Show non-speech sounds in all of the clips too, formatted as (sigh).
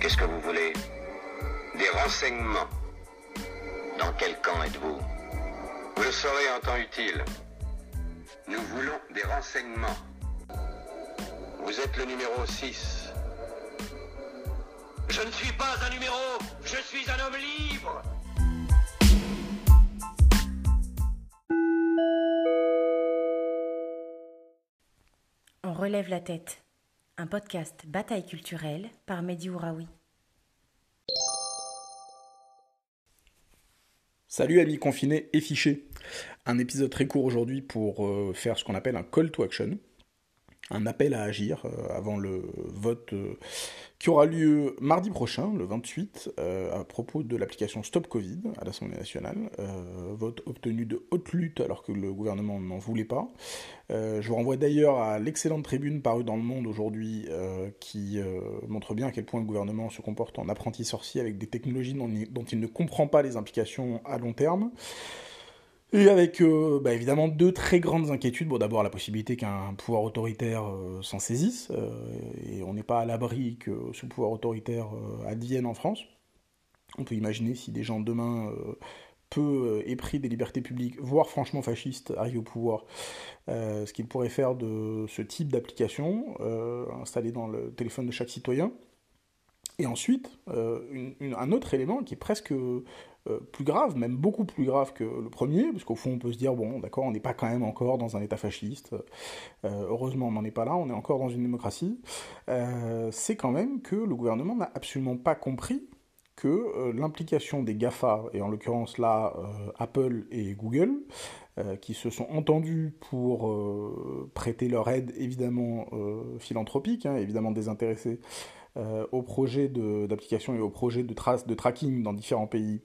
Qu'est-ce que vous voulez? Des renseignements. Dans quel camp êtes-vous? Vous le saurez en temps utile. Nous voulons des renseignements. Vous êtes le numéro 6. Je ne suis pas un numéro, je suis un homme libre. On relève la tête. Un podcast bataille culturelle par Mehdi Ouraoui. Salut amis confinés et fichés. Un épisode très court aujourd'hui pour euh, faire ce qu'on appelle un call to action un appel à agir euh, avant le vote euh, qui aura lieu mardi prochain, le 28, euh, à propos de l'application Stop Covid à l'Assemblée nationale. vote obtenu de haute lutte alors que le gouvernement n'en voulait pas. je vous renvoie d'ailleurs à l'excellente tribune parue dans le Monde aujourd'hui qui montre bien à quel point le gouvernement se comporte en apprenti sorcier avec des technologies dont il ne comprend pas les implications à long terme. Et avec euh, bah, évidemment deux très grandes inquiétudes. Bon, d'abord la possibilité qu'un pouvoir autoritaire euh, s'en saisisse, euh, et on n'est pas à l'abri que ce pouvoir autoritaire advienne en France. On peut imaginer si des gens demain peu épris des libertés publiques, voire franchement fascistes, arrivent au pouvoir, ce qu'ils pourraient faire de ce type d'application installée dans le téléphone de chaque citoyen. Et ensuite, un autre élément qui est presque euh, plus grave, même beaucoup plus grave que le premier, parce qu'au fond on peut se dire, bon d'accord, on n'est pas quand même encore dans un État fasciste, euh, heureusement on n'en est pas là, on est encore dans une démocratie, euh, c'est quand même que le gouvernement n'a absolument pas compris que l'implication des GAFA, et en l'occurrence là Apple et Google, qui se sont entendus pour prêter leur aide évidemment philanthropique, hein, évidemment désintéressée, au projet d'application et au projet de, de tracking dans différents pays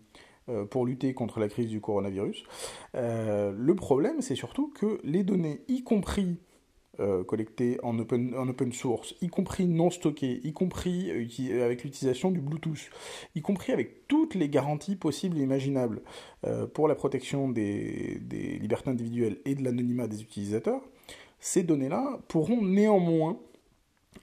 euh, pour lutter contre la crise du coronavirus. Euh, le problème, c'est surtout que les données, y compris euh, collectées en open, en open source, y compris non stockées, y compris avec l'utilisation du Bluetooth, y compris avec toutes les garanties possibles et imaginables pour la protection des, des libertés individuelles et de l'anonymat des utilisateurs, ces données-là pourront néanmoins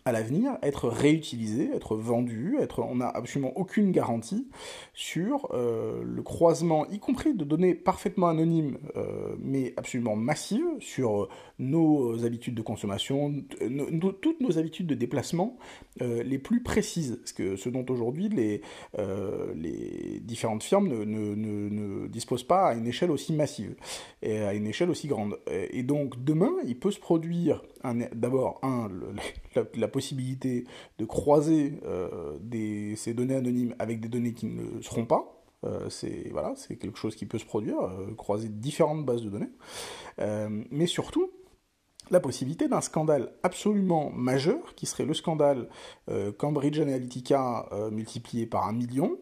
à l'avenir être réutilisé, être vendu, être, on n'a absolument aucune garantie sur euh, le croisement, y compris de données parfaitement anonymes, euh, mais absolument massives, sur nos habitudes de consommation, toutes nos habitudes de déplacement euh, les plus précises, ce, que, ce dont aujourd'hui les, les différentes firmes ne, ne, ne, disposent pas à une échelle aussi massive et à une échelle aussi grande. Et donc demain, il peut se produire d'abord un, la, possibilité de croiser euh, des, ces données anonymes avec des données qui ne seront pas. Euh, c'est voilà, c'est quelque chose qui peut se produire, euh, croiser différentes bases de données, mais surtout la possibilité d'un scandale absolument majeur, qui serait le scandale Cambridge Analytica multiplié par un million.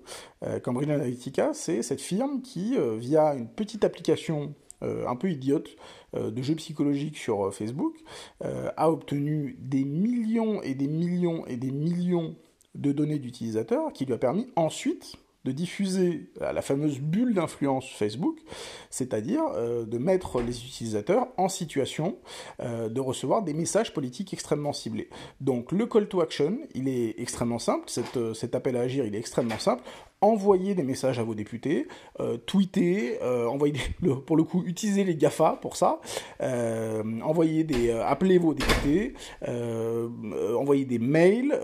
Cambridge Analytica, c'est cette firme qui, via une petite application un peu idiote, euh, de jeux psychologiques sur euh, Facebook, euh, a obtenu des millions et des millions et des millions de données d'utilisateurs qui lui a permis ensuite de diffuser la fameuse bulle d'influence Facebook, c'est-à-dire de mettre les utilisateurs en situation de recevoir des messages politiques extrêmement ciblés. Donc le call to action, il est extrêmement simple, cet appel à agir, il est extrêmement simple envoyez des messages à vos députés, euh, tweetez, euh, envoyez pour le coup, utilisez les GAFA pour ça, euh, envoyez des, appelez vos députés, envoyez des mails,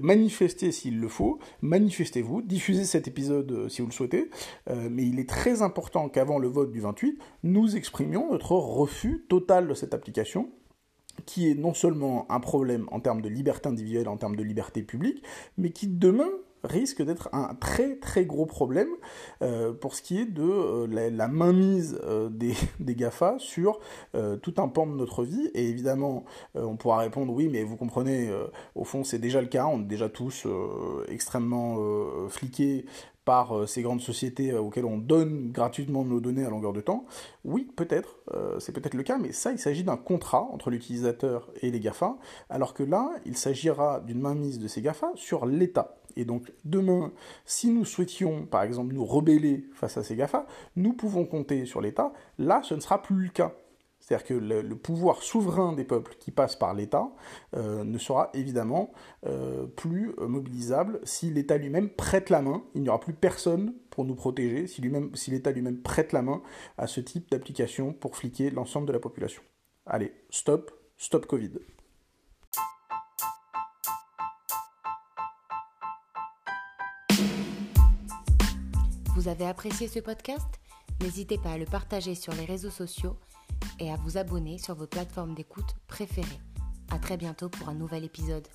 manifestez s'il le faut, manifestez-vous, diffusez cet épisode si vous le souhaitez, mais il est très important qu'avant le vote du 28, nous exprimions notre refus total de cette application qui est non seulement un problème en termes de liberté individuelle, en termes de liberté publique, mais qui demain risque d'être un très très gros problème euh, pour ce qui est de euh, la, mainmise euh, des, (laughs) des, GAFA sur tout un pan de notre vie. Et évidemment, on pourra répondre oui, mais vous comprenez, au fond c'est déjà le cas, on est déjà tous extrêmement fliqués par ces grandes sociétés auxquelles on donne gratuitement nos données à longueur de temps. Oui, peut-être, c'est peut-être le cas, mais ça, il s'agit d'un contrat entre l'utilisateur et les GAFA, alors que là, il s'agira d'une mainmise de ces GAFA sur l'État. Et donc demain, si nous souhaitions, par exemple, nous rebeller face à ces GAFA, nous pouvons compter sur l'État. Là, ce ne sera plus le cas. c'est-à-dire que le, pouvoir souverain des peuples qui passe par l'État euh, ne sera évidemment euh, plus mobilisable si l'État lui-même prête la main. Il n'y aura plus personne pour nous protéger si, si l'État lui-même prête la main à ce type d'application pour fliquer l'ensemble de la population. Allez, stop, stop Covid. Vous avez apprécié ce podcast N'hésitez pas à le partager sur les réseaux sociaux et à vous abonner sur vos plateformes d'écoute préférées. A très bientôt pour un nouvel épisode.